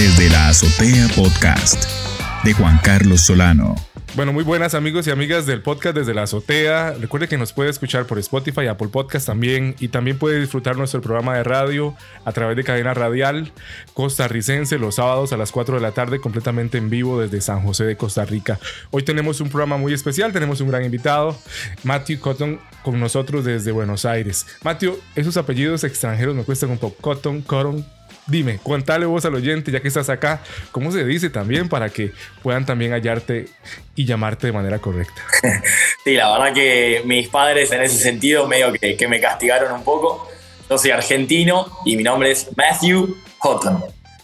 Desde la Azotea Podcast de Juan Carlos Solano. Bueno, muy buenas amigos y amigas del podcast desde la azotea. Recuerde que nos puede escuchar por Spotify, Apple Podcast también y también puede disfrutar nuestro programa de radio a través de cadena radial costarricense los sábados a las 4 de la tarde completamente en vivo desde San José de Costa Rica. Hoy tenemos un programa muy especial, tenemos un gran invitado, Matthew Cotton con nosotros desde Buenos Aires. Matthew, esos apellidos extranjeros me cuestan un poco. Cotton, Cotton, Dime, contale vos al oyente, ya que estás acá, ¿cómo se dice también para que puedan también hallarte y llamarte de manera correcta? sí, la verdad que mis padres en ese sentido medio que, que me castigaron un poco. Yo soy argentino y mi nombre es Matthew Houghton.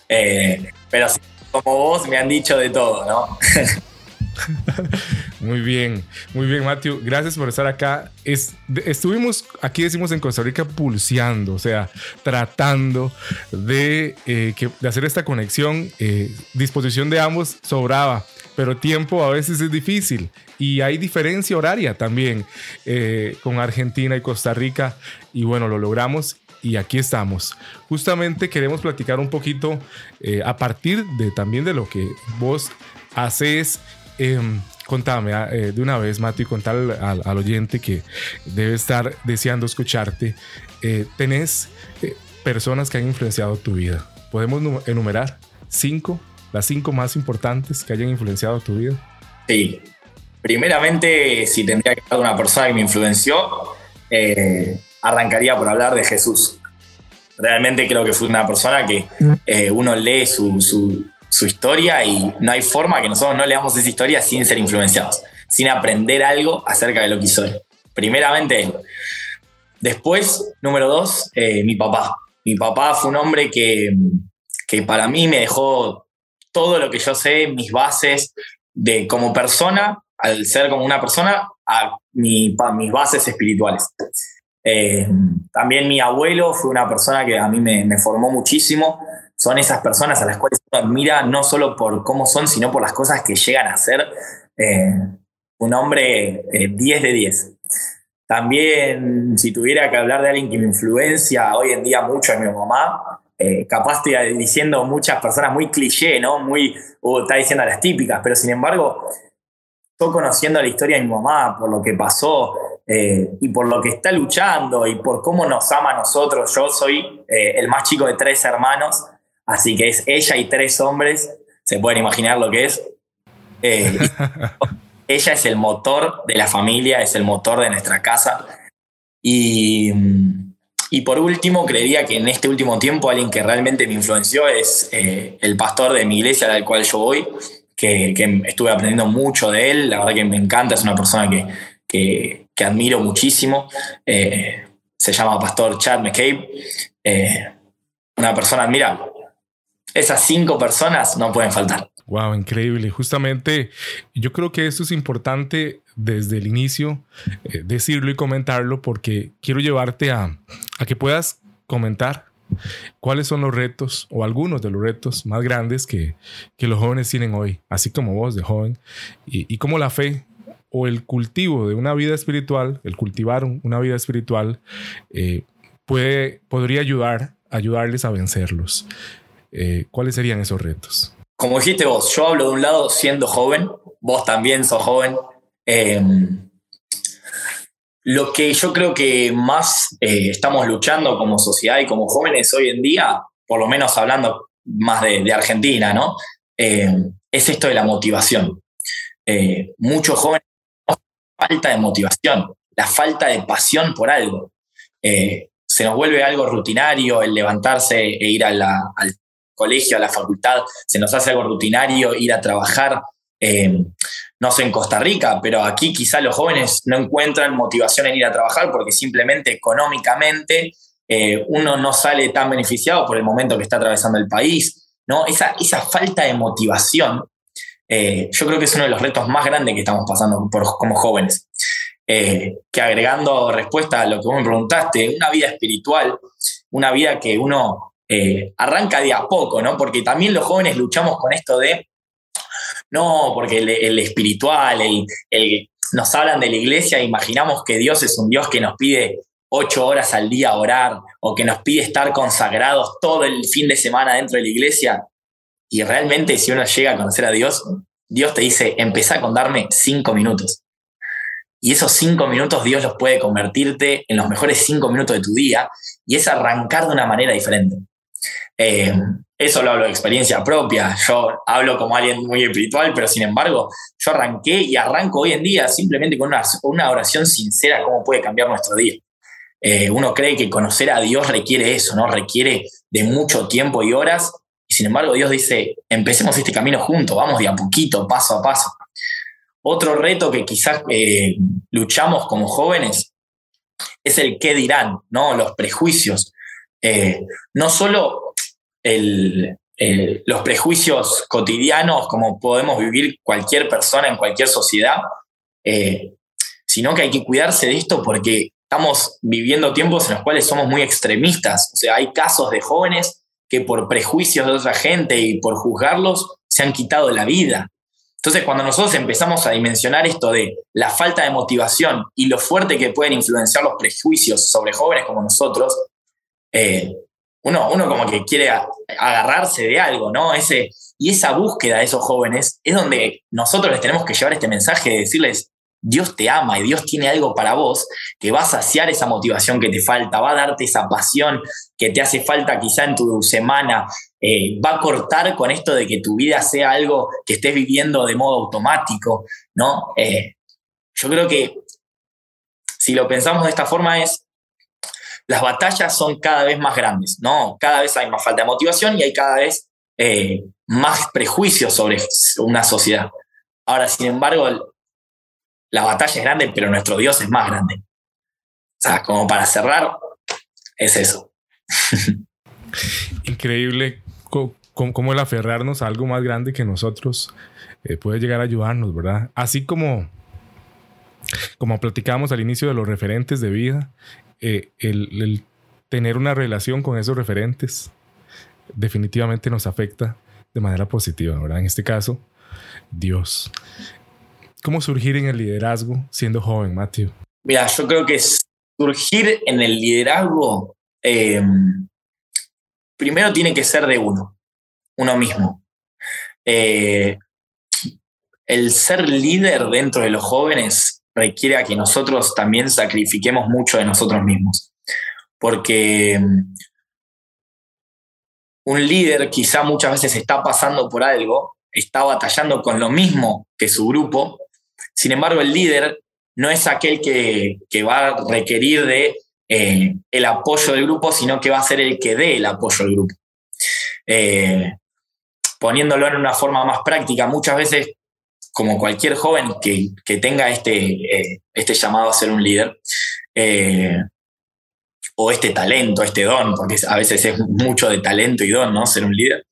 Eh, pero como vos me han dicho de todo, ¿no? Muy bien, muy bien, Matthew. Gracias por estar acá. estuvimos, aquí decimos en Costa Rica, pulseando, o sea, tratando de, eh, hacer esta conexión. Eh, disposición de ambos sobraba, pero tiempo a veces es difícil. Y hay diferencia horaria también eh, con Argentina y Costa Rica. Y bueno, lo logramos y aquí estamos. Justamente queremos platicar un poquito a partir de también de lo que vos haces Em, contame ah, eh, de una vez, Mati, contale al, oyente que debe estar deseando escucharte. Eh, ¿Tenés eh, personas que han influenciado tu vida? ¿Podemos enumerar cinco, las cinco más importantes que hayan influenciado tu vida? Sí. Primeramente, si tendría que hablar de una persona que me influenció, arrancaría por hablar de Jesús. Realmente creo que fue una persona que uno lee su, su historia y no hay forma que nosotros no leamos esa historia sin ser influenciados, sin aprender algo acerca de lo que hizo él. Primeramente él. Después, número dos, eh, mi papá. Mi papá fue un hombre que, que para mí me dejó todo lo que yo sé, mis bases de como persona, al ser como una persona, a mi, mis bases espirituales. Eh, también mi abuelo fue una persona que a mí me, me formó muchísimo son esas personas a las cuales uno admira no solo por cómo son, sino por las cosas que llegan a ser. Eh, un hombre 10 eh, de 10. También, si tuviera que hablar de alguien que me influencia hoy en día mucho es mi mamá. Eh, capaz estoy diciendo muchas personas muy cliché, ¿no? Muy, uh, está diciendo las típicas, pero sin embargo, estoy conociendo la historia de mi mamá, por lo que pasó y por lo que está luchando y por cómo nos ama a nosotros. Yo soy el más chico de tres hermanos Así que es ella y tres hombres, se pueden imaginar lo que es. Eh, ella es el motor de la familia, es el motor de nuestra casa. Y, y, por último, creería que en este último tiempo alguien que realmente me influenció es eh, el pastor de mi iglesia, al cual yo voy, que, que, estuve aprendiendo mucho de él. La verdad que me encanta, es una persona que, que, que admiro muchísimo. Eh, se llama Pastor Chad McCabe. una persona admirable esas cinco personas no pueden faltar. Wow, increíble. Justamente yo creo que esto es importante desde el inicio eh, decirlo y comentarlo porque quiero llevarte a, que puedas comentar cuáles son los retos o algunos de los retos más grandes que, los jóvenes tienen hoy, así como vos de joven, y, y cómo la fe o el cultivo de una vida espiritual, el cultivar una vida espiritual, eh, puede, podría ayudar, ayudarles a vencerlos. Eh, ¿cuáles serían esos retos? Como dijiste vos, yo hablo de un lado siendo joven, vos también sos joven. Eh, lo que yo creo que más eh, estamos luchando como sociedad y como jóvenes hoy en día, por lo menos hablando más de, Argentina, ¿no? es esto de la motivación. muchos jóvenes falta de motivación, la falta de pasión por algo. se nos vuelve algo rutinario el levantarse e ir a la, al colegio, a la facultad, se nos hace algo rutinario ir a trabajar, eh, no sé, en Costa Rica, pero aquí quizá los jóvenes no encuentran motivación en ir a trabajar porque simplemente económicamente eh, uno no sale tan beneficiado por el momento que está atravesando el país, ¿no? Esa, esa falta de motivación, eh, yo creo que es uno de los retos más grandes que estamos pasando por, como jóvenes. que agregando respuesta a lo que vos me preguntaste, una vida espiritual, una vida que uno eh, arranca de a poco, ¿no? Porque también los jóvenes luchamos con esto de, no, porque el, espiritual, el, nos hablan de la iglesia, imaginamos que Dios es un Dios que nos pide ocho horas al día orar o que nos pide estar consagrados todo el fin de semana dentro de la iglesia. Y realmente si uno llega a conocer a Dios, Dios te dice, empezá con darme cinco minutos. Y esos cinco minutos Dios los puede convertirte en los mejores cinco minutos de tu día y es arrancar de una manera diferente. Eh, eso lo hablo de experiencia propia. Yo hablo como alguien muy espiritual, pero sin embargo, yo arranqué y arranco hoy en día simplemente con una, una oración sincera, cómo puede cambiar nuestro día. Eh, uno cree que conocer a Dios requiere eso, ¿no? Requiere de mucho tiempo y horas. Y sin embargo, Dios dice, empecemos este camino juntos, vamos de a poquito, paso a paso. Otro reto que quizás eh, luchamos como jóvenes es el qué dirán, ¿no? Los prejuicios. No solo los prejuicios cotidianos como podemos vivir cualquier persona en cualquier sociedad, sino que hay que cuidarse de esto porque estamos viviendo tiempos en los cuales somos muy extremistas. O sea, hay casos de jóvenes que por prejuicios de otra gente y por juzgarlos se han quitado la vida. Entonces, cuando nosotros empezamos a dimensionar esto de la falta de motivación y lo fuerte que pueden influenciar los prejuicios sobre jóvenes como nosotros, eh, uno, uno como que quiere agarrarse de algo, ¿no? Ese, y esa búsqueda de esos jóvenes es donde nosotros les tenemos que llevar este mensaje de decirles, Dios te ama y Dios tiene algo para vos que va a saciar esa motivación que te falta, va a darte esa pasión que te hace falta quizá en tu semana, eh, va a cortar con esto de que tu vida sea algo que estés viviendo de modo automático, ¿no? Eh, yo creo que si lo pensamos de esta forma es, las batallas son cada vez más grandes, ¿no? Cada vez hay más falta de motivación y hay cada vez eh, más prejuicios sobre una sociedad. Ahora, sin embargo, la batalla es grande, pero nuestro Dios es más grande. O sea, como para cerrar, es eso. Increíble cómo, el aferrarnos a algo más grande que nosotros eh, puede llegar a ayudarnos, ¿verdad? Así como, como platicábamos al inicio de los referentes de vida, eh, el tener una relación con esos referentes definitivamente nos afecta de manera positiva, ¿verdad? En este caso, Dios. ¿Cómo surgir en el liderazgo siendo joven, Matthew? Mira, yo creo que surgir en el liderazgo eh, primero tiene que ser de uno, uno mismo. Eh, el ser líder dentro de los jóvenes requiere a que nosotros también sacrifiquemos mucho de nosotros mismos. Porque mm, un líder quizá muchas veces está pasando por algo, está batallando con lo mismo que su grupo, sin embargo, el líder no es aquel que, va a requerir de eh, el apoyo del grupo, sino que va a ser el que dé el apoyo al grupo. Eh, poniéndolo en una forma más práctica, muchas veces, como cualquier joven que, tenga este, eh, este llamado a ser un líder, o este talento, este don, porque a veces es mucho de talento y don, ¿no? Ser un líder.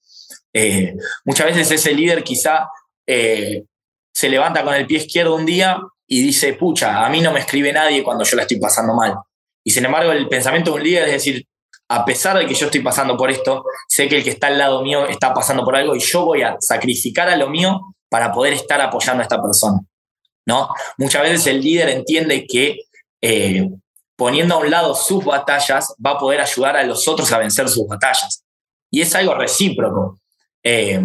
muchas veces ese líder quizá se levanta con el pie izquierdo un día y dice, pucha, a mí no me escribe nadie cuando yo la estoy pasando mal. Y sin embargo, el pensamiento de un líder es decir, a pesar de que yo estoy pasando por esto, sé que el que está al lado mío está pasando por algo y yo voy a sacrificar a lo mío para poder estar apoyando a esta persona. ¿no? Muchas veces el líder entiende que eh, poniendo a un lado sus batallas va a poder ayudar a los otros a vencer sus batallas. Y es algo recíproco. Eh,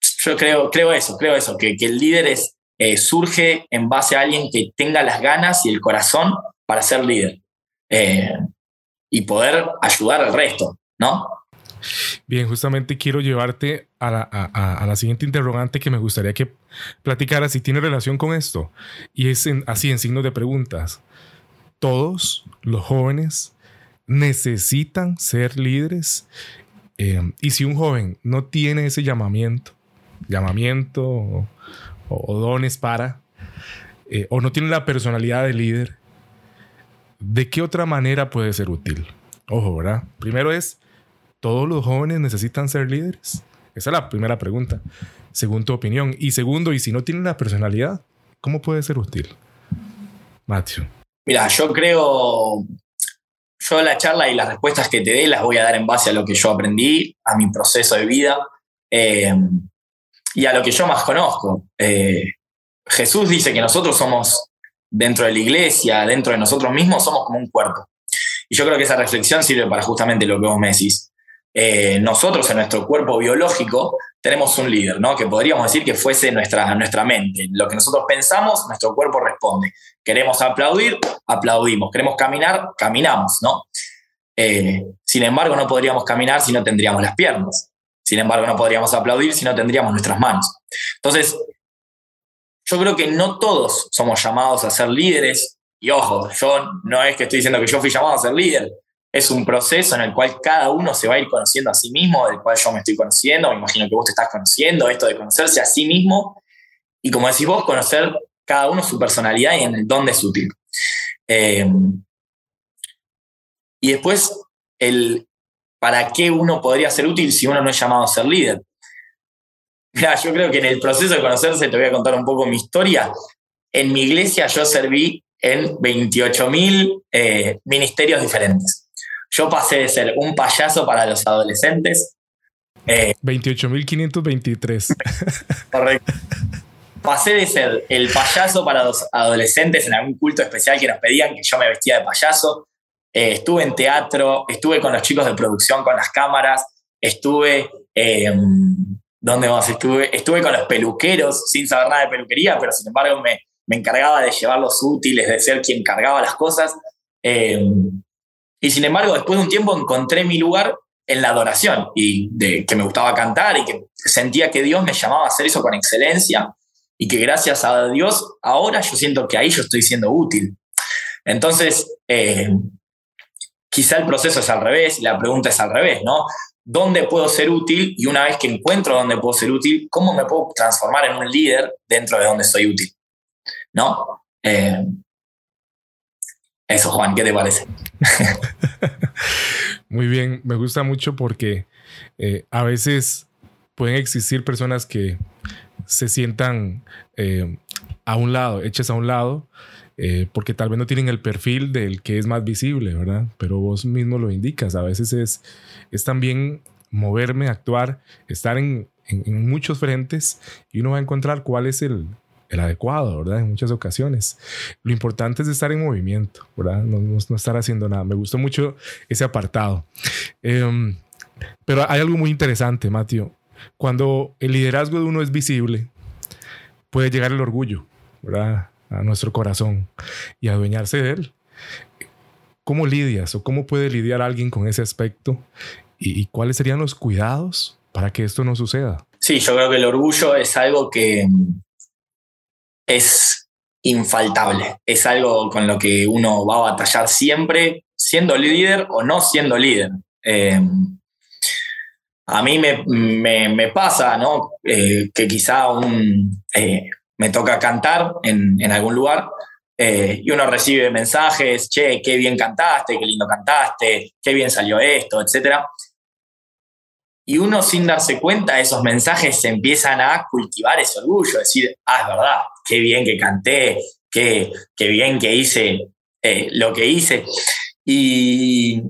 yo creo, creo eso, creo eso, que, el líder eh, surge en base a alguien que tenga las ganas y el corazón para ser líder y poder ayudar al resto, ¿no? Bien, justamente quiero llevarte a la, siguiente interrogante que me gustaría que platicaras si tiene relación con esto. Y es así, en signos de preguntas. ¿Todos los jóvenes necesitan ser líderes? Eh, y si un joven no tiene ese llamamiento, llamamiento o, dones para, eh, o no tiene la personalidad de líder, ¿de qué otra manera puede ser útil? Ojo, ¿verdad? Primero es, ¿todos los jóvenes necesitan ser líderes? Esa es la primera pregunta, según tu opinión. Y segundo, ¿y si no tienen la personalidad, cómo puede ser útil? Matthew. Mira, yo creo, yo la charla y las respuestas que te dé las voy a dar en base a lo que yo aprendí, a mi proceso de vida. Eh, y a lo que yo más conozco. Eh, Jesús dice que nosotros somos, dentro de la iglesia, dentro de nosotros mismos, somos como un cuerpo. Y yo creo que esa reflexión sirve para justamente lo que vos me decís. Eh, nosotros en nuestro cuerpo biológico tenemos un líder, ¿no? Que podríamos decir que fuese nuestra, nuestra mente. Lo que nosotros pensamos, nuestro cuerpo responde. Queremos aplaudir, aplaudimos. Queremos caminar, caminamos, ¿no? Eh, sin embargo, no podríamos caminar si no tendríamos las piernas. Sin embargo, no podríamos aplaudir si no tendríamos nuestras manos. Entonces, yo creo que no todos somos llamados a ser líderes. Y ojo, yo no es que estoy diciendo que yo fui llamado a ser líder. Es un proceso en el cual cada uno se va a ir conociendo a sí mismo, del cual yo me estoy conociendo. Me imagino que vos te estás conociendo, esto de conocerse a sí mismo. Y como decís vos, conocer cada uno su personalidad y en el dónde es útil. Eh, y después, el para qué uno podría ser útil si uno no es llamado a ser líder. Yo creo que en el proceso de conocerse, te voy a contar un poco mi historia. En mi iglesia yo serví en 28.000 eh, ministerios diferentes. Yo pasé de ser un payaso para los adolescentes. Eh, 28.523. Correcto. Pasé de ser el payaso para los adolescentes en algún culto especial que nos pedían que yo me vestía de payaso, eh, estuve en teatro, estuve con los chicos de producción con las cámaras, estuve, eh, ¿dónde más? Estuve, estuve con los peluqueros sin saber nada de peluquería, pero sin embargo me, me encargaba de llevar los útiles, de ser quien cargaba las cosas. Eh, y sin embargo, después de un tiempo encontré mi lugar en la adoración y de que me gustaba cantar y que sentía que Dios me llamaba a hacer eso con excelencia y que gracias a Dios ahora yo siento que ahí yo estoy siendo útil. Entonces, quizá el proceso es al revés y la pregunta es al revés, ¿no? ¿Dónde puedo ser útil? Y una vez que encuentro dónde puedo ser útil, ¿cómo me puedo transformar en un líder dentro de donde soy útil? ¿No? Eh, eso, Juan, ¿qué te parece? Muy bien, me gusta mucho porque eh, a veces pueden existir personas que se sientan eh, a un lado, hechas a un lado, eh, porque tal vez no tienen el perfil del que es más visible, ¿verdad? Pero vos mismo lo indicas, a veces es, es también moverme, actuar, estar en, en, muchos frentes y uno va a encontrar cuál es el, el, adecuado, ¿verdad? En muchas ocasiones. Lo importante es estar en movimiento, ¿verdad? No, no, estar haciendo nada. Me gustó mucho ese apartado. Eh, pero hay algo muy interesante, Mateo. Cuando el liderazgo de uno es visible, puede llegar el orgullo, ¿verdad? a nuestro corazón y adueñarse de él. ¿Cómo lidias o cómo puede lidiar alguien con ese aspecto? ¿Y, cuáles serían los cuidados para que esto no suceda? Sí, yo creo que el orgullo es algo que es infaltable, es algo con lo que uno va a batallar siempre, siendo líder o no siendo líder. Eh, a mí me, pasa, ¿no? Eh, que quizá un, eh, me toca cantar en, algún lugar eh, y uno recibe mensajes, che, qué bien cantaste, qué lindo cantaste, qué bien salió esto, etc. Y uno sin darse cuenta, esos mensajes se empiezan a cultivar ese orgullo, decir, ah, es verdad, qué bien que canté, qué, qué bien que hice eh, lo que hice. Y,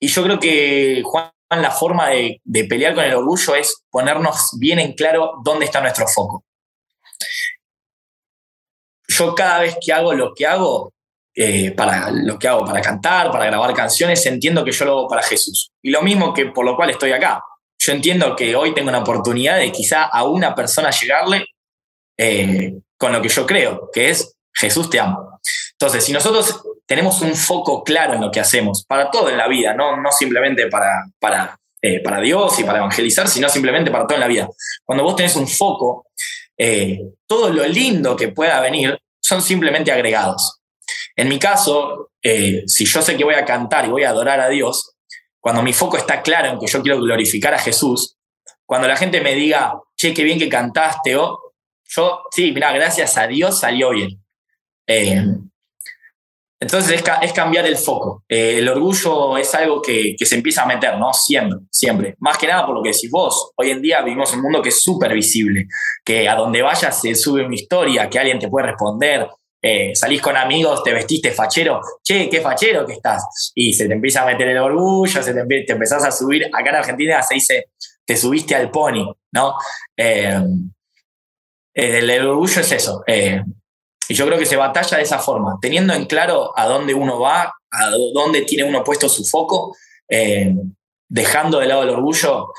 yo creo que, Juan, la forma de, de pelear con el orgullo es ponernos bien en claro dónde está nuestro foco yo cada vez que hago lo que hago, eh, para lo que hago para cantar, para grabar canciones, entiendo que yo lo hago para Jesús. Y lo mismo que por lo cual estoy acá. Yo entiendo que hoy tengo una oportunidad de quizá a una persona llegarle eh, con lo que yo creo, que es Jesús te amo. Entonces, si nosotros tenemos un foco claro en lo que hacemos, para todo en la vida, no, no simplemente para, para, eh, para Dios y para evangelizar, sino simplemente para todo en la vida. Cuando vos tenés un foco, todo lo lindo que pueda venir son simplemente agregados. En mi caso, eh, si yo sé que voy a cantar y voy a adorar a Dios, cuando mi foco está claro en que yo quiero glorificar a Jesús, cuando la gente me diga, che, qué bien que cantaste, o yo, sí, mira, gracias a Dios salió bien. Eh, entonces es, cambiar el foco. Eh, el orgullo es algo que, que, se empieza a meter, ¿no? Siempre, siempre. Más que nada por lo que decís vos. Hoy en día vivimos un mundo que es súper visible, que a donde vayas se sube una historia, que alguien te puede responder. Eh, salís con amigos, te vestiste fachero, che, qué fachero que estás. Y se te empieza a meter el orgullo, se te, te empezás a subir. Acá en Argentina se dice, te subiste al pony, ¿no? Eh, el, el, orgullo es eso. Y yo creo que se batalla de esa forma, teniendo en claro a dónde uno va, a dónde tiene uno puesto su foco, eh, dejando de lado el orgullo,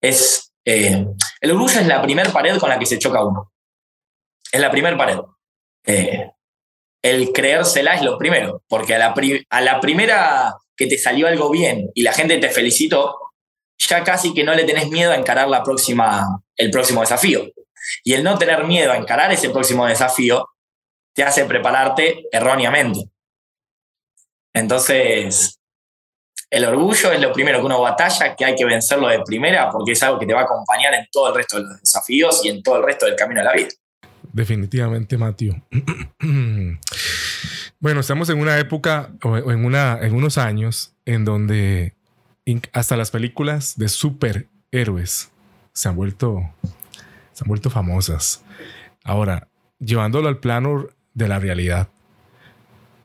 es... Eh, el orgullo es la primera pared con la que se choca uno. Es la primera pared. Eh, el creérsela es lo primero, porque a la, a la primera que te salió algo bien y la gente te felicitó, ya casi que no le tenés miedo a encarar la próxima, el próximo desafío. Y el no tener miedo a encarar ese próximo desafío te hace prepararte erróneamente. Entonces, el orgullo es lo primero que uno batalla, que hay que vencerlo de primera, porque es algo que te va a acompañar en todo el resto de los desafíos y en todo el resto del camino de la vida. Definitivamente, Mateo. bueno, estamos en una época o en, en unos años en donde hasta las películas de superhéroes se han vuelto, se han vuelto famosas. Ahora, llevándolo al plano de la realidad,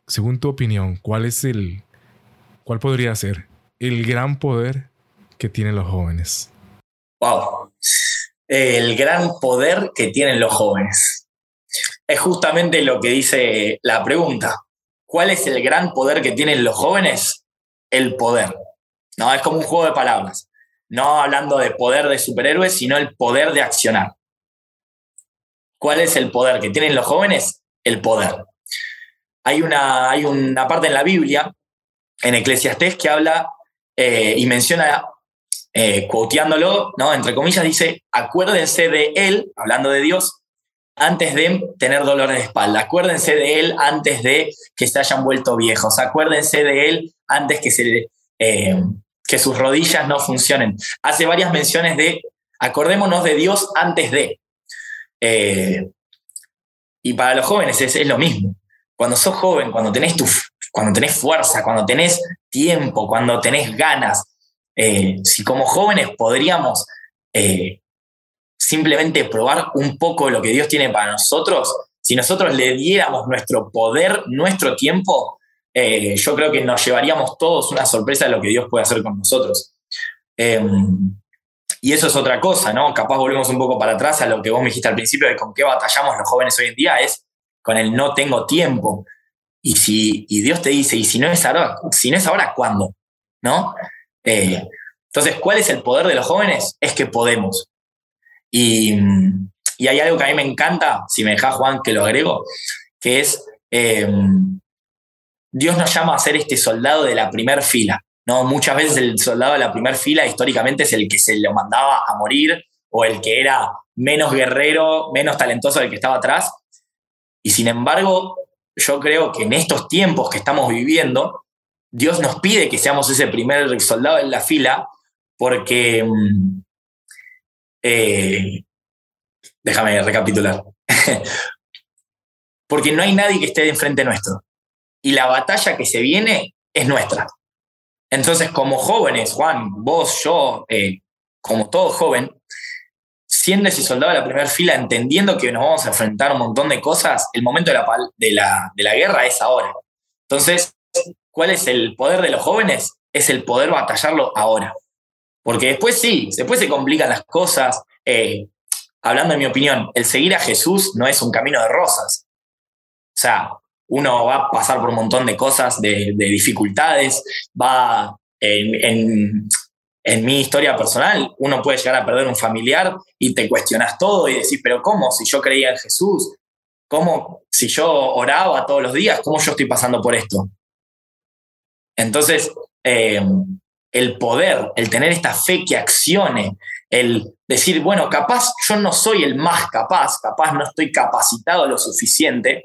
según tu opinión, ¿cuál es el, cuál podría ser el gran poder que tienen los jóvenes? Wow, el gran poder que tienen los jóvenes. Es justamente lo que dice la pregunta. ¿Cuál es el gran poder que tienen los jóvenes? El poder. No, es como un juego de palabras. No hablando de poder de superhéroes, sino el poder de accionar. ¿Cuál es el poder que tienen los jóvenes? El poder. Hay una, hay una parte en la Biblia, en Eclesiastés, que habla eh, y menciona, eh, quoteándolo, ¿no? entre comillas, dice, acuérdense de Él, hablando de Dios, antes de tener dolores de espalda. Acuérdense de Él antes de que se hayan vuelto viejos. Acuérdense de Él antes que eh, que sus rodillas no funcionen. Hace varias menciones de acordémonos de Dios antes de. Eh, y para los jóvenes es, lo mismo. Cuando sos joven, cuando tenés, tu, cuando tenés fuerza, cuando tenés tiempo, cuando tenés ganas, eh, si como jóvenes podríamos simplemente probar un poco lo que Dios tiene para nosotros, si nosotros le diéramos nuestro poder, nuestro tiempo, eh, yo creo que nos llevaríamos todos una sorpresa de lo que Dios puede hacer con nosotros. Em, y eso es otra cosa, ¿no? Capaz volvemos un poco para atrás a lo que vos me dijiste al principio de con qué batallamos los jóvenes hoy en día, es con el no tengo tiempo. Y si Dios te dice, y si no es ahora, si no es ahora, ¿cuándo? ¿No? Eh, entonces, ¿cuál es el poder de los jóvenes? Es que podemos. Y, hay algo que a mí me encanta, si me deja Juan que lo agrego, que es em, Dios nos llama a ser este soldado de la primera fila. ¿no? Muchas veces el soldado de la primera fila históricamente es el que se lo mandaba a morir o el que era menos guerrero, menos talentoso del que estaba atrás. Y sin embargo, yo creo que en estos tiempos que estamos viviendo, Dios nos pide que seamos ese primer soldado en la fila porque... Mm, eh, déjame recapitular. porque no hay nadie que esté enfrente nuestro y la batalla que se viene es nuestra. Entonces, como jóvenes, Juan, vos, yo, eh, como todo joven, siendo ese soldado de la primera fila, entendiendo que nos vamos a enfrentar a un montón de cosas, el momento de la, de la, de la guerra es ahora. Entonces, ¿cuál es el poder de los jóvenes? Es el poder batallarlo ahora. Porque después sí, después se complican las cosas. Eh, hablando en mi opinión, el seguir a Jesús no es un camino de rosas. O sea, uno va a pasar por un montón de cosas, de, dificultades, va en, mi historia personal, uno puede llegar a perder un familiar y te cuestionas todo y decís, pero ¿cómo? Si yo creía en Jesús, ¿cómo? Si yo oraba todos los días, ¿cómo yo estoy pasando por esto? Entonces, em, el poder, el tener esta fe que accione, el decir, bueno, capaz yo no soy el más capaz, capaz no estoy capacitado lo suficiente,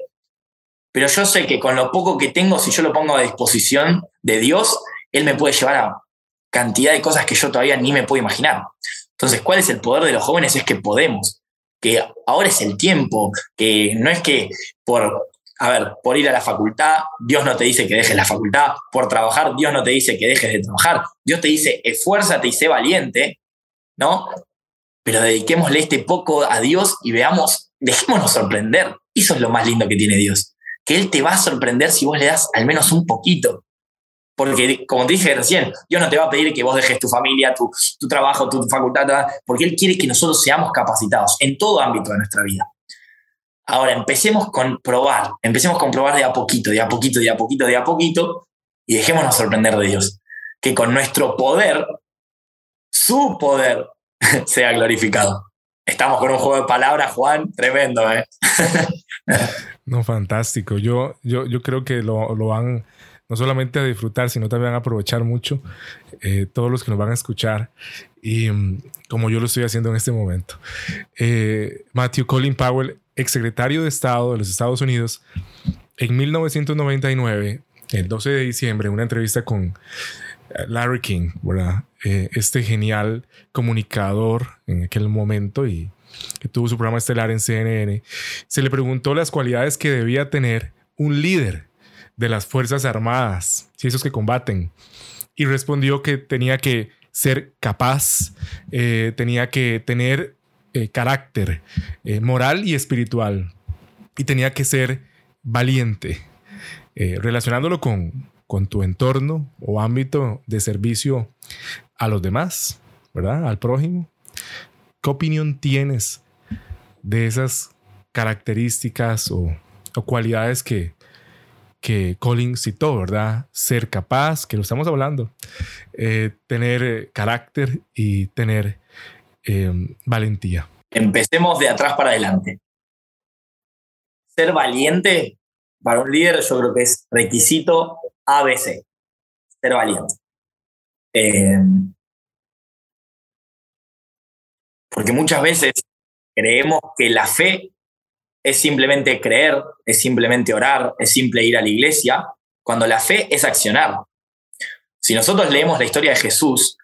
pero yo sé que con lo poco que tengo, si yo lo pongo a disposición de Dios, Él me puede llevar a cantidad de cosas que yo todavía ni me puedo imaginar. Entonces, ¿cuál es el poder de los jóvenes? Es que podemos, que ahora es el tiempo, que no es que por, a ver, por ir a la facultad, Dios no te dice que dejes la facultad, por trabajar, Dios no te dice que dejes de trabajar, Dios te dice, esfuérzate y sé valiente, ¿no? Pero dediquémosle este poco a Dios y veamos, dejémonos sorprender. Eso es lo más lindo que tiene Dios que Él te va a sorprender si vos le das al menos un poquito. Porque, como te dije recién, Dios no te va a pedir que vos dejes tu familia, tu, trabajo, tu facultad, porque Él quiere que nosotros seamos capacitados en todo ámbito de nuestra vida. Ahora, empecemos con probar, empecemos con probar de a poquito, de a poquito, de a poquito, de a poquito, y dejémonos sorprender de Dios. Que con nuestro poder su poder sea glorificado. Estamos con un juego de palabras, Juan, tremendo, ¿eh? no, fantástico. Yo, yo, yo creo que lo, lo, van no solamente a disfrutar, sino también a aprovechar mucho eh, todos los que nos van a escuchar y mm, como yo lo estoy haciendo en este momento. Eh, Matthew Colin Powell, exsecretario de Estado de los Estados Unidos, en 1999, el 12 de diciembre, en una entrevista con eh, Larry King, ¿verdad? Eh, este genial comunicador en aquel momento y que tuvo su programa estelar en CNN, se le preguntó las cualidades que debía tener un líder de las Fuerzas Armadas, si esos que combaten, y respondió que tenía que ser capaz, eh, tenía que tener carácter moral y espiritual, y tenía que ser valiente, relacionándolo con, con tu entorno o ámbito de servicio a los demás, ¿verdad? Al prójimo. ¿Qué opinión tienes de esas características o, cualidades que, que Colin citó, ¿verdad? Ser capaz, que lo estamos hablando, eh, tener eh, carácter y tener em, valentía. Empecemos de atrás para adelante. Ser valiente para un líder yo creo que es requisito ABC, ser valiente. Eh, porque muchas veces creemos que la fe es simplemente creer, es simplemente orar, es simple ir a la iglesia, cuando la fe es accionar. Si nosotros leemos la historia de Jesús,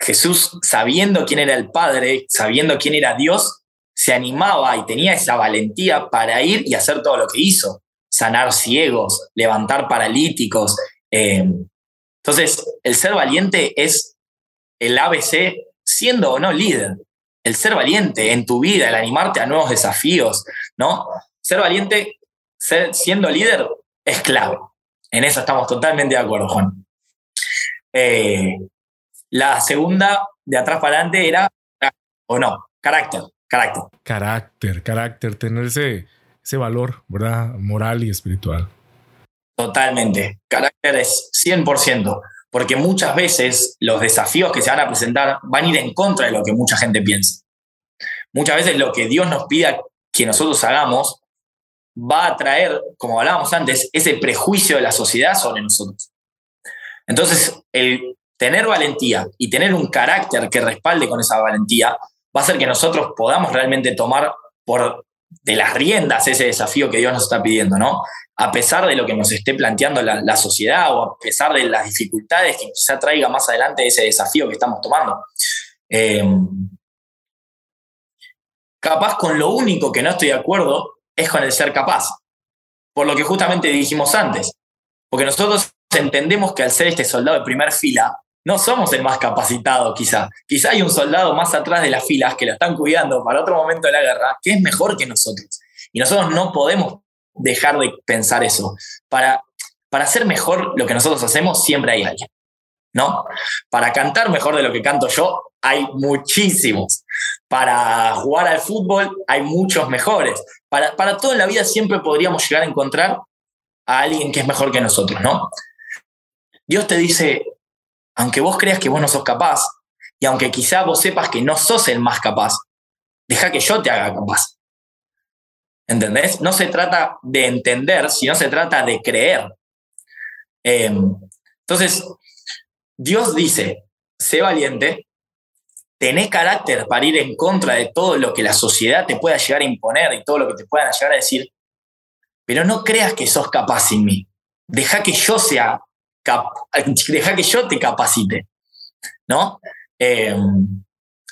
Jesús, sabiendo quién era el Padre, sabiendo quién era Dios, se animaba y tenía esa valentía para ir y hacer todo lo que hizo sanar ciegos, levantar paralíticos. Eh, entonces, el ser valiente es el ABC siendo o no líder. El ser valiente en tu vida, el animarte a nuevos desafíos, ¿no? Ser valiente, ser, siendo líder, es clave. En eso estamos totalmente de acuerdo, Juan. Eh, la segunda, de atrás para adelante, era, o no, carácter, carácter. Carácter, carácter, tenerse ese valor, ¿verdad? Moral y espiritual. Totalmente. Carácter es 100%, porque muchas veces los desafíos que se van a presentar van a ir en contra de lo que mucha gente piensa. Muchas veces lo que Dios nos pida que nosotros hagamos va a traer, como hablábamos antes, ese prejuicio de la sociedad sobre nosotros. Entonces, el tener valentía y tener un carácter que respalde con esa valentía va a hacer que nosotros podamos realmente tomar por de las riendas ese desafío que Dios nos está pidiendo, ¿no? A pesar de lo que nos esté planteando la, sociedad o a pesar de las dificultades que quizá traiga más adelante ese desafío que estamos tomando. Em, capaz con lo único que no estoy de acuerdo es con el ser capaz, por lo que justamente dijimos antes, porque nosotros entendemos que al ser este soldado de primera fila, no somos el más capacitado quizá. Quizá hay un soldado más atrás de las filas que lo están cuidando para otro momento de la guerra, que es mejor que nosotros. Y nosotros no podemos dejar de pensar eso. Para, para hacer mejor lo que nosotros hacemos, siempre hay alguien. ¿No? Para cantar mejor de lo que canto yo, hay muchísimos. Para jugar al fútbol, hay muchos mejores. Para, para todo en la vida siempre podríamos llegar a encontrar a alguien que es mejor que nosotros, ¿no? Dios te dice, aunque vos creas que vos no sos capaz, y aunque quizá vos sepas que no sos el más capaz, deja que yo te haga capaz. ¿Entendés? No se trata de entender, sino se trata de creer. Em, entonces, Dios dice, sé valiente, tenés carácter para ir en contra de todo lo que la sociedad te pueda llegar a imponer y todo lo que te puedan llegar a decir, pero no creas que sos capaz sin mí. Deja que yo sea deja que yo te capacite, ¿no? Em,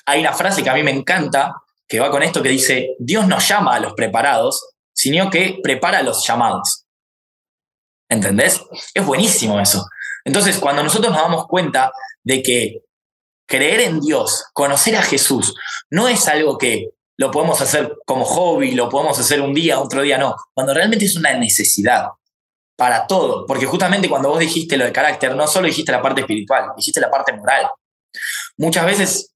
hay una frase que a mí me encanta, que va con esto, que dice, Dios no llama a los preparados, sino que prepara a los llamados. ¿Entendés? Es buenísimo eso. Entonces, cuando nosotros nos damos cuenta de que creer en Dios, conocer a Jesús, no es algo que lo podemos hacer como hobby, lo podemos hacer un día, otro día, no. Cuando realmente es una necesidad para todo, porque justamente cuando vos dijiste lo de carácter, no solo dijiste la parte espiritual, dijiste la parte moral. Muchas veces,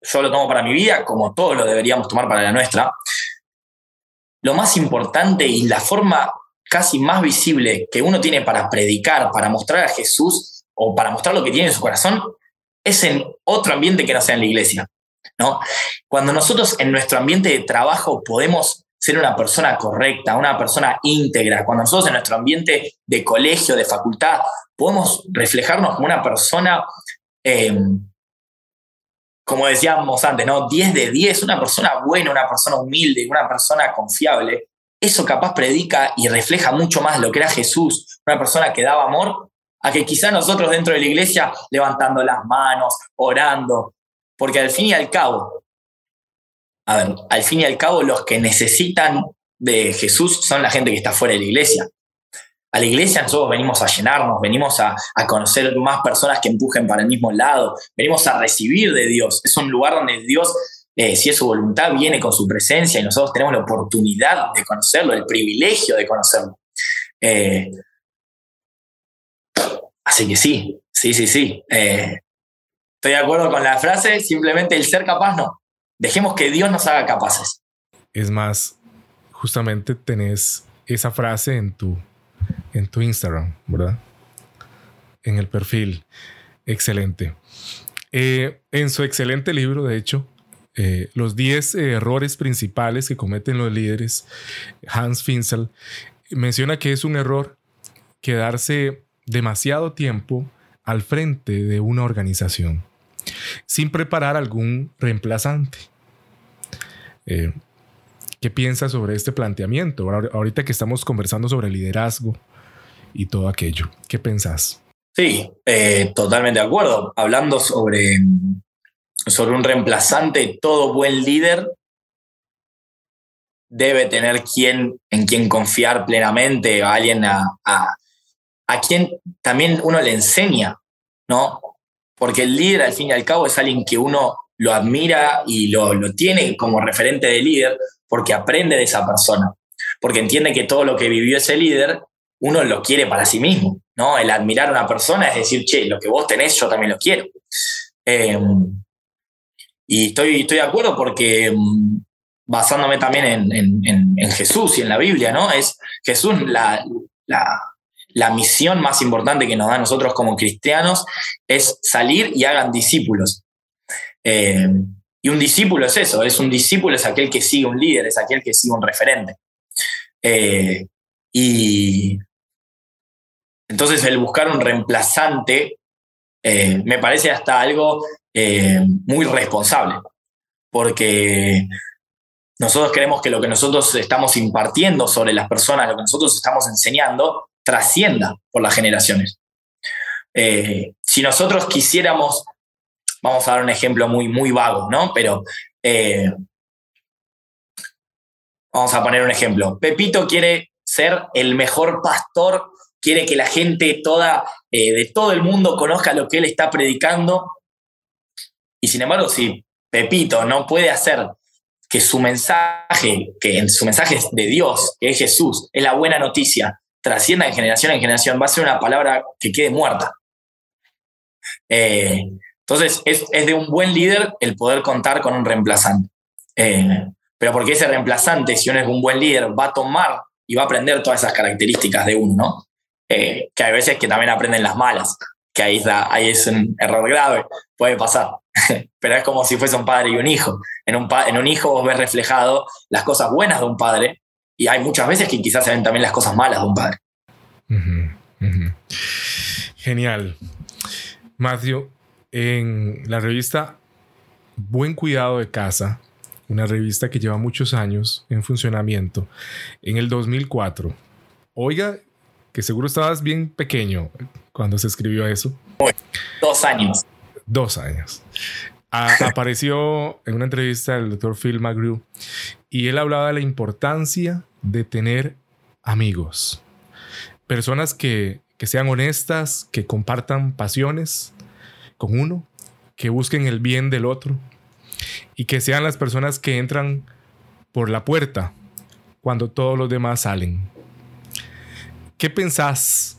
yo lo tomo para mi vida, como todos lo deberíamos tomar para la nuestra, lo más importante y la forma casi más visible que uno tiene para predicar, para mostrar a Jesús o para mostrar lo que tiene en su corazón, es en otro ambiente que no sea en la iglesia. ¿no? Cuando nosotros en nuestro ambiente de trabajo podemos ser una persona correcta, una persona íntegra, cuando nosotros en nuestro ambiente de colegio, de facultad, podemos reflejarnos como una persona, em, como decíamos antes, ¿no? 10 de 10, una persona buena, una persona humilde, una persona confiable, eso capaz predica y refleja mucho más lo que era Jesús, una persona que daba amor, a que quizá nosotros dentro de la iglesia levantando las manos, orando, porque al fin y al cabo, a ver, al fin y al cabo los que necesitan de Jesús son la gente que está fuera de la iglesia. A la iglesia nosotros venimos a llenarnos, venimos a, conocer más personas que empujen para el mismo lado, venimos a recibir de Dios. Es un lugar donde Dios, eh, si es su voluntad, viene con su presencia y nosotros tenemos la oportunidad de conocerlo, el privilegio de conocerlo. Eh, así que sí, sí, sí, sí. Eh, estoy de acuerdo con la frase, simplemente el ser capaz no. Dejemos que Dios nos haga capaces. Es más, justamente tenés esa frase en tu, en tu Instagram, ¿verdad? En el perfil. Excelente. Eh, en su excelente libro, de hecho, eh, los 10 errores principales que cometen los líderes, Hans Finzel menciona que es un error quedarse demasiado tiempo al frente de una organización sin preparar algún reemplazante. Eh, ¿Qué piensas sobre este planteamiento? Ahorita que estamos conversando sobre liderazgo y todo aquello, ¿qué pensás? Sí, eh, totalmente de acuerdo. Hablando sobre, sobre un reemplazante, todo buen líder debe tener quien, en quien confiar plenamente, alguien a, a quien también uno le enseña, ¿no? Porque el líder al fin y al cabo es alguien que uno lo admira y lo, lo tiene como referente de líder porque aprende de esa persona, porque entiende que todo lo que vivió ese líder uno lo quiere para sí mismo, ¿no? El admirar a una persona es decir, che, lo que vos tenés yo también lo quiero. Em, y estoy, estoy de acuerdo porque em, basándome también en, en, en, Jesús y en la Biblia, ¿no? Es Jesús la, la, la misión más importante que nos da a nosotros como cristianos es salir y hagan discípulos. Eh, y un discípulo es eso, es un discípulo, es aquel que sigue un líder, es aquel que sigue un referente. Eh, y entonces el buscar un reemplazante eh, me parece hasta algo muy responsable, porque nosotros creemos que lo que nosotros estamos impartiendo sobre las personas, lo que nosotros estamos enseñando, trascienda por las generaciones. Eh, si nosotros quisiéramos, vamos a dar un ejemplo muy, muy vago, ¿no? Pero eh, vamos a poner un ejemplo. Pepito quiere ser el mejor pastor, quiere que la gente toda, eh, de todo el mundo conozca lo que él está predicando. Y sin embargo, si Pepito no puede hacer que su mensaje, que su mensaje de Dios, que es Jesús, es la buena noticia, trascienda de generación en generación, va a ser una palabra que quede muerta. Eh, entonces, es, de un buen líder el poder contar con un reemplazante. Eh, pero porque ese reemplazante, si uno es un buen líder, va a tomar y va a aprender todas esas características de uno, ¿no? Eh, que hay veces que también aprenden las malas, que ahí, ahí es un error grave, puede pasar. pero es como si fuese un padre y un hijo. En un, en un hijo vos ves reflejado las cosas buenas de un padre y hay muchas veces que quizás se ven también las cosas malas de un padre. Genial. Matthew, en la revista Buen Cuidado de Casa, una revista que lleva muchos años en funcionamiento, en el 2004. Oiga, que seguro estabas bien pequeño cuando se escribió eso. Dos años. Dos años. apareció en una entrevista el doctor Phil McGrew y él hablaba de la importancia de tener amigos, personas que, sean honestas, que compartan pasiones con uno, que busquen el bien del otro y que sean las personas que entran por la puerta cuando todos los demás salen. ¿Qué pensás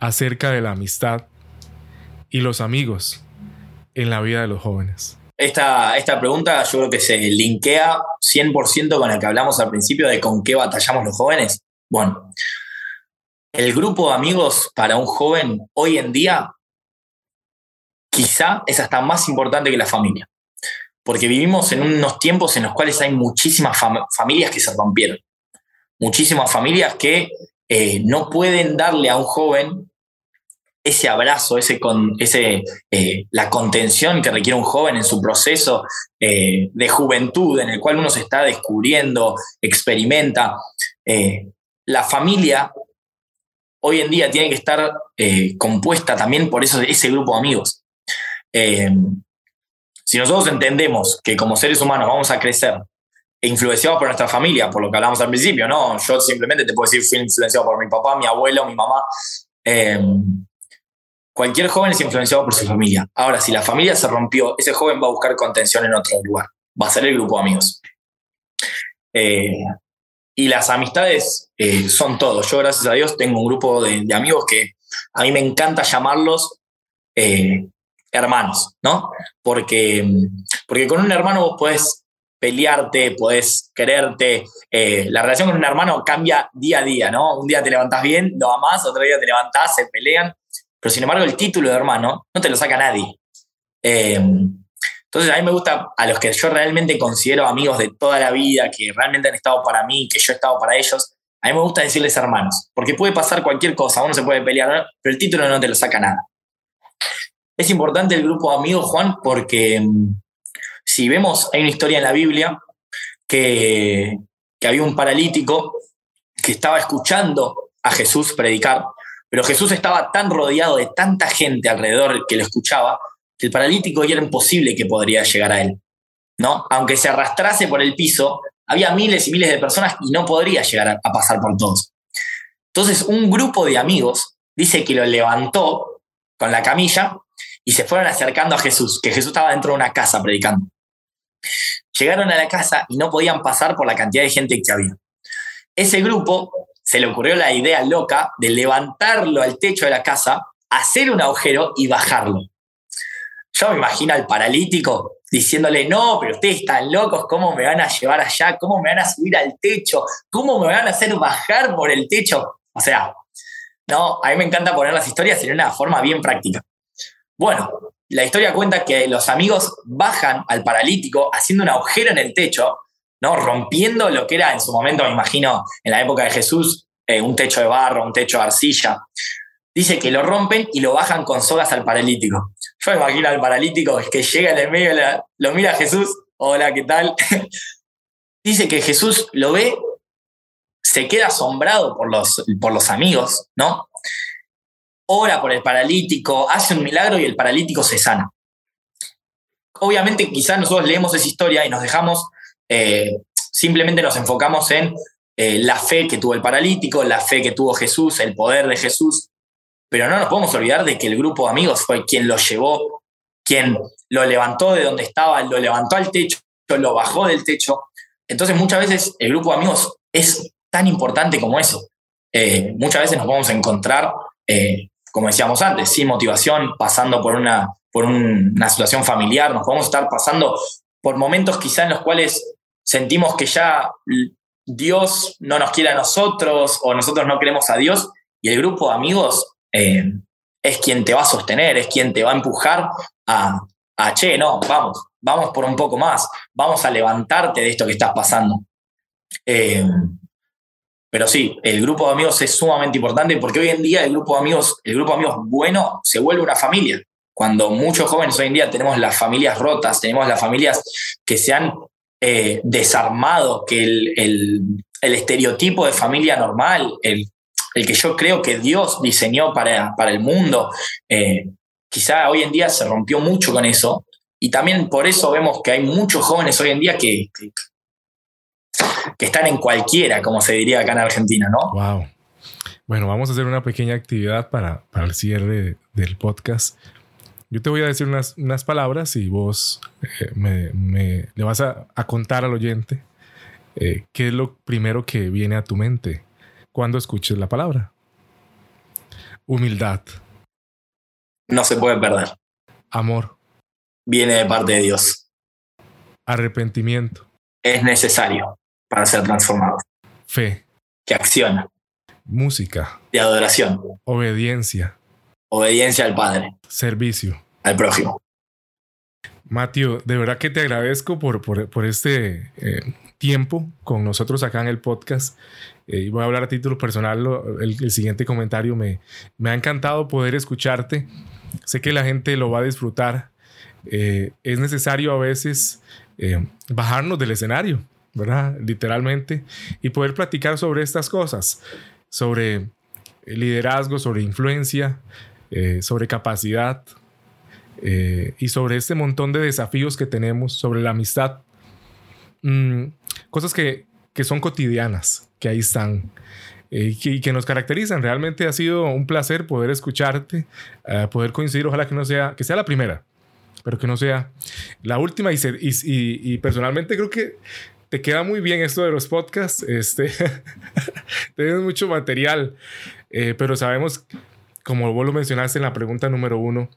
acerca de la amistad y los amigos en la vida de los jóvenes? Esta, esta pregunta yo creo que se linkea 100% con el que hablamos al principio de con qué batallamos los jóvenes. Bueno, el grupo de amigos para un joven hoy en día quizá es hasta más importante que la familia. Porque vivimos en unos tiempos en los cuales hay muchísimas familias que se rompieron. Muchísimas familias que eh, no pueden darle a un joven ese abrazo, ese, con, ese eh, la contención que requiere un joven en su proceso eh, de juventud, en el cual uno se está descubriendo, experimenta. la familia hoy en día tiene que estar compuesta también por eso, ese grupo de amigos. si nosotros entendemos que como seres humanos vamos a crecer e influenciados por nuestra familia, por lo que hablamos al principio, ¿no? Yo simplemente te puedo decir, fui influenciado por mi papá, mi abuelo, mi mamá. Cualquier joven es influenciado por su familia. Ahora, si la familia se rompió, ese joven va a buscar contención en otro lugar. Va a ser el grupo de amigos. Eh, y las amistades eh, son todo. Yo, gracias a Dios, tengo un grupo de, amigos que a mí me encanta llamarlos eh, hermanos, ¿no? Porque, porque con un hermano vos podés pelearte, podés quererte. La relación con un hermano cambia día a día, ¿no? Un día te levantás bien, lo amás, otro día te levantás, se pelean. Pero sin embargo, el título de hermano no te lo saca nadie. Em, entonces, a mí me gusta a los que yo realmente considero amigos de toda la vida, que realmente han estado para mí, que yo he estado para ellos. A mí me gusta decirles hermanos, porque puede pasar cualquier cosa, uno se puede pelear, pero el título no te lo saca nada. Es importante el grupo de amigos, Juan, porque em, si vemos, hay una historia en la Biblia que, había un paralítico que estaba escuchando a Jesús predicar, pero Jesús estaba tan rodeado de tanta gente alrededor que lo escuchaba, que el paralítico ya era imposible que podría llegar a él. ¿no? Aunque se arrastrase por el piso, había miles y miles de personas y no podría llegar a, a pasar por todos. Entonces, un grupo de amigos dice que lo levantó con la camilla y se fueron acercando a Jesús, que Jesús estaba dentro de una casa predicando. Llegaron a la casa y no podían pasar por la cantidad de gente que había. Ese grupo se le ocurrió la idea loca de levantarlo al techo de la casa, hacer un agujero y bajarlo. Yo me imagino al paralítico diciéndole, no, pero ustedes están locos, ¿cómo me van a llevar allá? ¿Cómo me van a subir al techo? ¿Cómo me van a hacer bajar por el techo? O sea, no, a mí me encanta poner las historias en una forma bien práctica. Bueno, la historia cuenta que los amigos bajan al paralítico haciendo un agujero en el techo, ¿no? rompiendo lo que era en su momento, me imagino, en la época de Jesús, eh, un techo de barro, un techo de arcilla. Dice que lo rompen y lo bajan con sogas al paralítico. Yo me imagino al paralítico que llega en el medio, lo mira Jesús, hola, ¿qué tal? Dice que Jesús lo ve, se queda asombrado por los, por los amigos, ¿no? ora por el paralítico, hace un milagro y el paralítico se sana. Obviamente quizás nosotros leemos esa historia y nos dejamos, eh, simplemente nos enfocamos en eh, la fe que tuvo el paralítico, la fe que tuvo Jesús, el poder de Jesús, pero no nos podemos olvidar de que el grupo de amigos fue quien lo llevó, quien lo levantó de donde estaba, lo levantó al techo, lo bajó del techo. Entonces muchas veces el grupo de amigos es tan importante como eso. Eh, muchas veces nos a encontrar como decíamos antes, sin motivación, pasando por una, por una situación familiar, nos podemos estar pasando por momentos quizá en los cuales sentimos que ya Dios no nos quiere a nosotros o nosotros no queremos a Dios y el grupo de amigos eh, es quien te va a sostener, es quien te va a empujar a, che, no, vamos, vamos por un poco más, vamos a levantarte de esto que estás pasando. Eh, pero sí, el grupo de amigos es sumamente importante porque hoy en día el grupo de amigos, el grupo de amigos bueno se vuelve una familia. Cuando muchos jóvenes hoy en día tenemos las familias rotas, tenemos las familias que se han eh, desarmado, que el, estereotipo de familia normal, el, que yo creo que Dios diseñó para, para el mundo, eh, quizá hoy en día se rompió mucho con eso. Y también por eso vemos que hay muchos jóvenes hoy en día que, que están en cualquiera, como se diría acá en Argentina, ¿no? Wow. Bueno, vamos a hacer una pequeña actividad para, para el cierre del podcast. Yo te voy a decir unas, unas palabras y vos eh, me, me, le vas a, a contar al oyente eh, qué es lo primero que viene a tu mente cuando escuches la palabra. Humildad. No se puede perder. Amor. Viene de parte de Dios. Arrepentimiento. Es necesario para ser transformado. Fe. Que acciona. Música. De adoración. Obediencia. Obediencia al Padre. Servicio. al prójimo. Mateo, de verdad que te agradezco por, por, este eh, tiempo con nosotros acá en el podcast. Eh, y voy a hablar a título personal. el, siguiente comentario me, me ha encantado poder escucharte. Sé que la gente lo va a disfrutar. Eh, es necesario a veces bajarnos del escenario, ¿verdad? Literalmente, y poder platicar sobre estas cosas, sobre liderazgo, sobre influencia, sobre capacidad, eh, y sobre este montón de desafíos que tenemos, sobre la amistad. Mm, cosas que, que, son cotidianas, que ahí están eh, y, que, nos caracterizan. Realmente ha sido un placer poder escucharte, eh, poder coincidir. Ojalá que no sea, que sea la primera, pero que no sea la última. Y personalmente creo que te queda muy bien esto de los podcasts. Este, tienes mucho material, pero sabemos, como vos lo mencionaste en la pregunta número uno,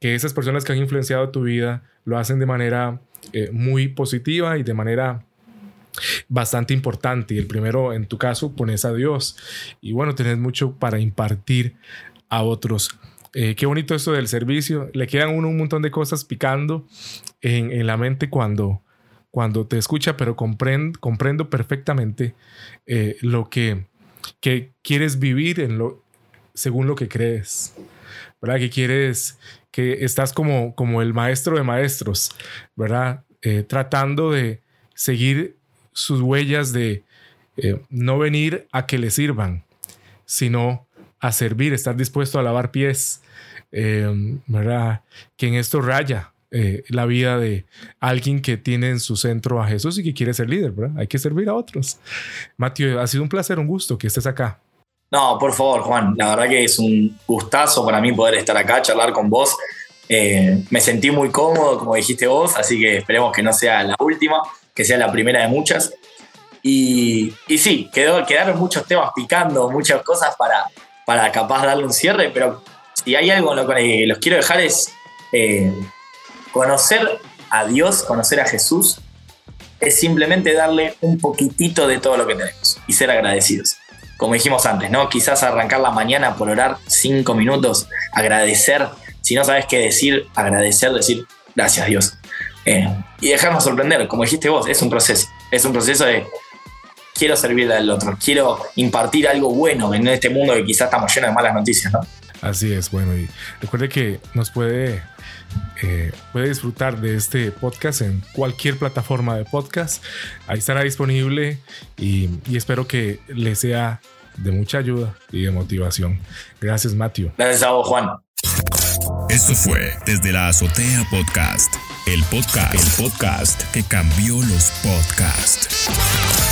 que esas personas que han influenciado tu vida lo hacen de manera eh, muy positiva y de manera bastante importante. Y el primero, en tu caso, pones a Dios. Y bueno, tenés mucho para impartir a otros. Eh, qué bonito esto del servicio. Le quedan uno un montón de cosas picando en, la mente cuando, cuando te escucha, pero comprendo, comprendo perfectamente eh, lo que, que quieres vivir en lo, según lo que crees. ¿Verdad? Que quieres que estás como, como el maestro de maestros, ¿verdad? Eh, tratando de seguir sus huellas de eh, no venir a que le sirvan, sino a servir, estar dispuesto a lavar pies, eh, ¿verdad? Que en esto raya la vida de alguien que tiene en su centro a Jesús y que quiere ser líder, ¿verdad? Hay que servir a otros. Mateo, ha sido un placer, un gusto que estés acá. No, por favor, Juan. La verdad que es un gustazo para mí poder estar acá, charlar con vos. Eh, me sentí muy cómodo, como dijiste vos, así que esperemos que no sea la última, que sea la primera de muchas. Y, y sí, quedó, quedaron muchos temas picando, muchas cosas para, para capaz darle un cierre, pero si hay algo en lo que los quiero dejar es eh, conocer a Dios, conocer a Jesús, es simplemente darle un poquitito de todo lo que tenemos y ser agradecidos como dijimos antes, ¿no? Quizás arrancar la mañana por orar cinco minutos, agradecer. Si no sabes qué decir, agradecer, decir gracias Dios. Eh, y dejarnos sorprender, como dijiste vos, es un proceso. Es un proceso de quiero servirle al otro, quiero impartir algo bueno en este mundo que quizás estamos llenos de malas noticias, ¿no? Así es, bueno, y recuerde que nos puede, eh, puede disfrutar de este podcast en cualquier plataforma de podcast. Ahí estará disponible y, y espero que le sea de mucha ayuda y de motivación. Gracias, Matthew. Gracias a vos, Juan. Esto fue Desde la Azotea Podcast, el podcast, el podcast que cambió los podcasts.